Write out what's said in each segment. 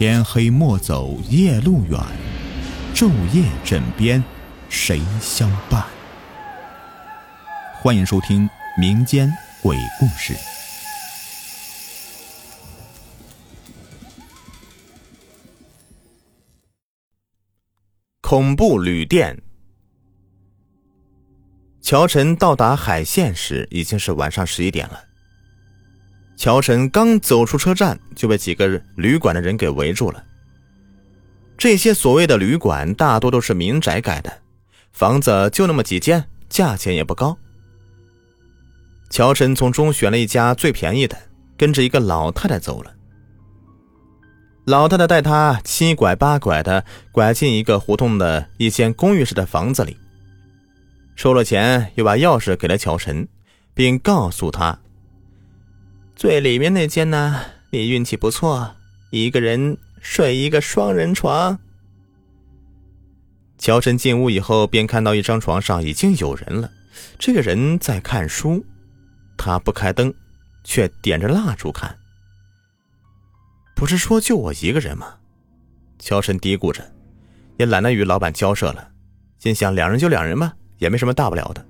天黑莫走夜路远，昼夜枕边谁相伴？欢迎收听民间鬼故事。恐怖旅店。乔晨到达海县时，已经是晚上十一点了。乔晨刚走出车站，就被几个旅馆的人给围住了。这些所谓的旅馆，大多都是民宅改的，房子就那么几间，价钱也不高。乔晨从中选了一家最便宜的，跟着一个老太太走了。老太太带他七拐八拐的拐进一个胡同的一间公寓式的房子里。收了钱，又把钥匙给了乔晨，并告诉他：“最里面那间呢，你运气不错，一个人睡一个双人床。”乔晨进屋以后，便看到一张床上已经有人了，这个人在看书，他不开灯，却点着蜡烛看。不是说就我一个人吗？乔晨嘀咕着，也懒得与老板交涉了，心想两人就两人吧。也没什么大不了的，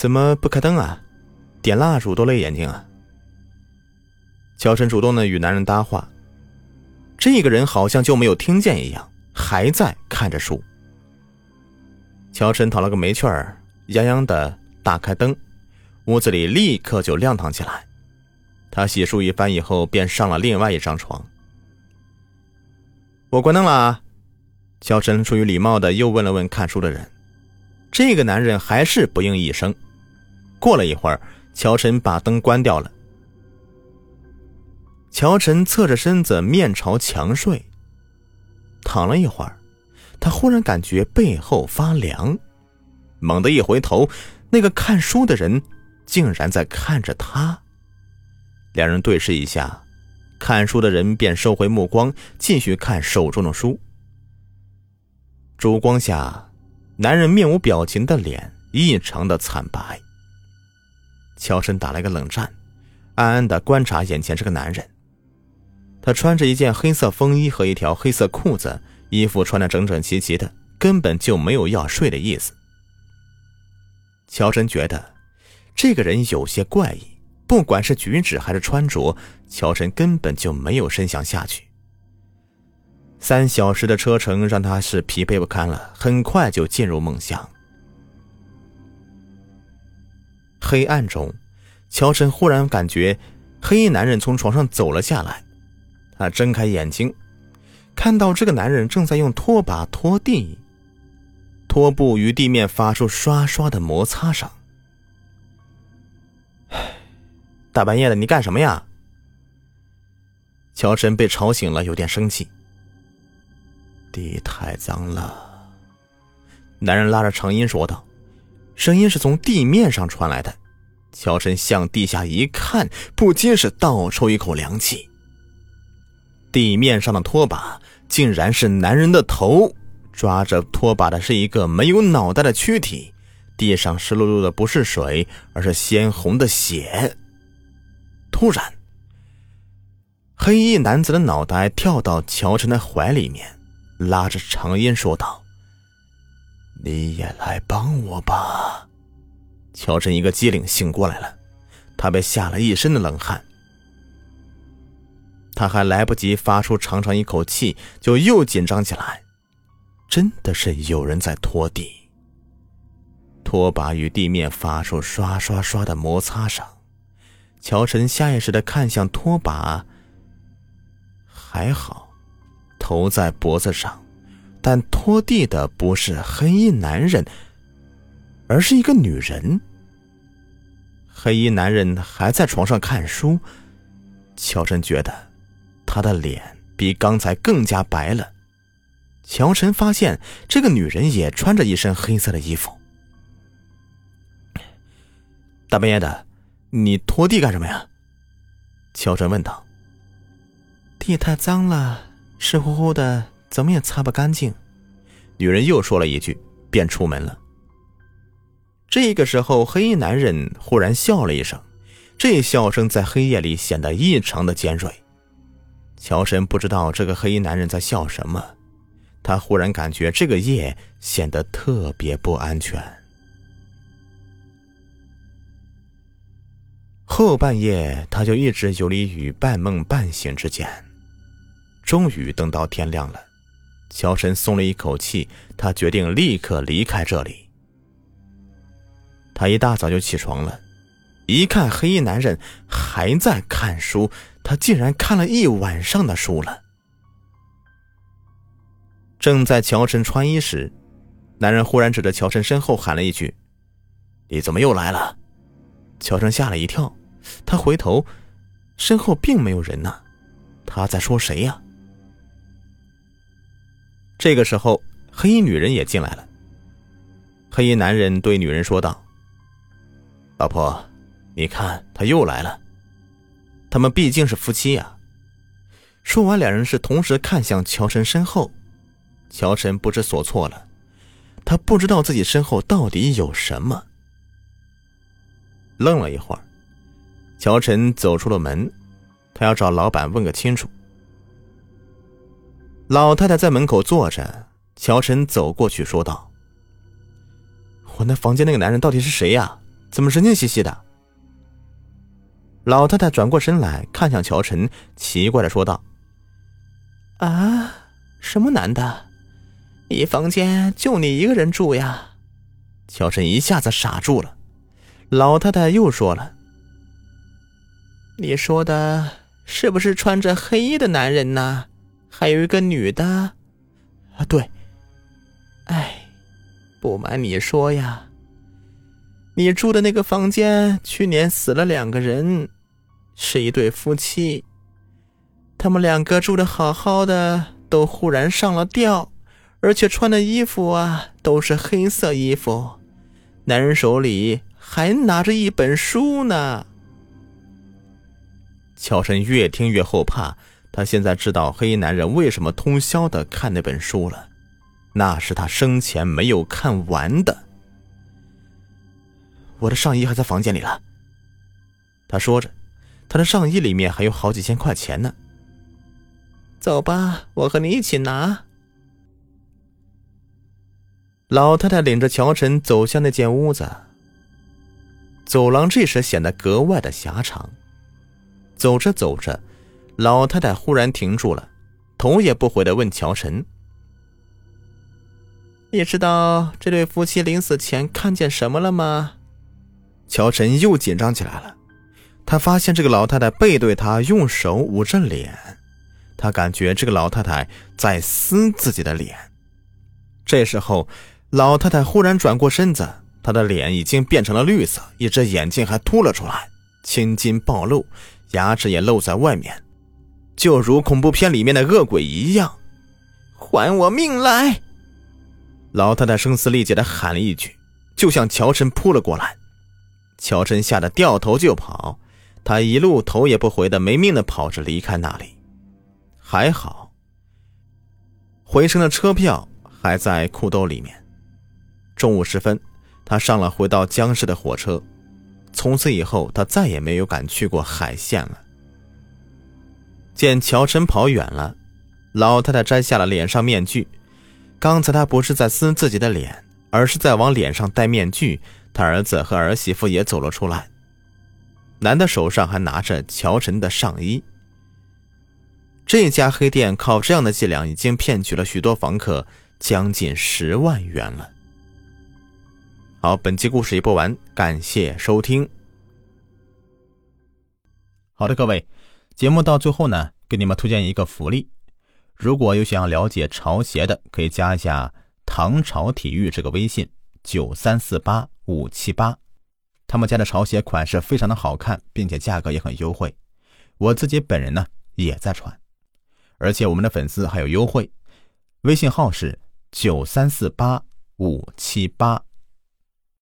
怎么不开灯啊？点蜡烛多累眼睛啊！乔晨主动的与男人搭话，这个人好像就没有听见一样，还在看着书。乔晨讨了个没趣儿，洋洋的打开灯，屋子里立刻就亮堂起来。他洗漱一番以后，便上了另外一张床。我关灯了。乔晨出于礼貌的又问了问看书的人，这个男人还是不应一声。过了一会儿，乔晨把灯关掉了。乔晨侧着身子面朝墙睡，躺了一会儿，他忽然感觉背后发凉，猛地一回头，那个看书的人竟然在看着他。两人对视一下，看书的人便收回目光，继续看手中的书。烛光下，男人面无表情的脸异常的惨白。乔深打了个冷战，暗暗的观察眼前这个男人。他穿着一件黑色风衣和一条黑色裤子，衣服穿的整整齐齐的，根本就没有要睡的意思。乔深觉得这个人有些怪异，不管是举止还是穿着，乔深根本就没有深想下去。三小时的车程让他是疲惫不堪了，很快就进入梦乡。黑暗中，乔晨忽然感觉黑衣男人从床上走了下来。他睁开眼睛，看到这个男人正在用拖把拖地，拖布与地面发出刷刷的摩擦声。大半夜的，你干什么呀？乔晨被吵醒了，有点生气。地太脏了，男人拉着长音说道，声音是从地面上传来的。乔晨向地下一看，不禁是倒抽一口凉气。地面上的拖把竟然是男人的头，抓着拖把的是一个没有脑袋的躯体。地上湿漉漉的不是水，而是鲜红的血。突然，黑衣男子的脑袋跳到乔晨的怀里面。拉着长音说道：“你也来帮我吧。”乔晨一个机灵醒过来了，他被吓了一身的冷汗。他还来不及发出长长一口气，就又紧张起来。真的是有人在拖地，拖把与地面发出刷刷刷的摩擦声。乔晨下意识的看向拖把，还好。头在脖子上，但拖地的不是黑衣男人，而是一个女人。黑衣男人还在床上看书，乔晨觉得他的脸比刚才更加白了。乔晨发现这个女人也穿着一身黑色的衣服。大半夜的，你拖地干什么呀？乔晨问道。地太脏了。湿乎乎的，怎么也擦不干净。女人又说了一句，便出门了。这个时候，黑衣男人忽然笑了一声，这笑声在黑夜里显得异常的尖锐。乔神不知道这个黑衣男人在笑什么，他忽然感觉这个夜显得特别不安全。后半夜，他就一直游离于半梦半醒之间。终于等到天亮了，乔神松了一口气，他决定立刻离开这里。他一大早就起床了，一看黑衣男人还在看书。他竟然看了一晚上的书了。正在乔晨穿衣时，男人忽然指着乔晨身后喊了一句：“你怎么又来了？”乔晨吓了一跳，他回头，身后并没有人呢。他在说谁呀？这个时候，黑衣女人也进来了。黑衣男人对女人说道：“老婆，你看他又来了。”他们毕竟是夫妻呀。说完，两人是同时看向乔晨身后。乔晨不知所措了，他不知道自己身后到底有什么。愣了一会儿，乔晨走出了门，他要找老板问个清楚。老太太在门口坐着，乔晨走过去说道：“我那房间那个男人到底是谁呀？怎么神经兮兮的？”老太太转过身来看向乔晨，奇怪的说道：“啊，什么男的？你房间就你一个人住呀？”乔晨一下子傻住了。老太太又说了：“你说的是不是穿着黑衣的男人呢？还有一个女的？啊，对。哎，不瞒你说呀。”你住的那个房间，去年死了两个人，是一对夫妻。他们两个住的好好的，都忽然上了吊，而且穿的衣服啊都是黑色衣服。男人手里还拿着一本书呢。乔神越听越后怕，他现在知道黑衣男人为什么通宵的看那本书了，那是他生前没有看完的。我的上衣还在房间里了。他说着，他的上衣里面还有好几千块钱呢。走吧，我和你一起拿。老太太领着乔晨走向那间屋子。走廊这时显得格外的狭长。走着走着，老太太忽然停住了，头也不回的问乔晨：“你知道这对夫妻临死前看见什么了吗？”乔晨又紧张起来了，他发现这个老太太背对他，用手捂着脸，他感觉这个老太太在撕自己的脸。这时候，老太太忽然转过身子，她的脸已经变成了绿色，一只眼睛还凸了出来，青筋暴露，牙齿也露在外面，就如恐怖片里面的恶鬼一样。还我命来！老太太声嘶力竭地喊了一句，就向乔晨扑了过来。乔晨吓得掉头就跑，他一路头也不回的没命的跑着离开那里。还好，回程的车票还在裤兜里面。中午时分，他上了回到江市的火车。从此以后，他再也没有敢去过海县了。见乔晨跑远了，老太太摘下了脸上面具。刚才她不是在撕自己的脸，而是在往脸上戴面具。她儿子和儿媳妇也走了出来，男的手上还拿着乔晨的上衣。这家黑店靠这样的伎俩，已经骗取了许多房客将近十万元了。好，本期故事已播完，感谢收听。好的，各位，节目到最后呢，给你们推荐一个福利：如果有想要了解潮鞋的，可以加一下“唐朝体育”这个微信：九三四八。五七八，他们家的潮鞋款式非常的好看，并且价格也很优惠。我自己本人呢也在穿，而且我们的粉丝还有优惠，微信号是九三四八五七八。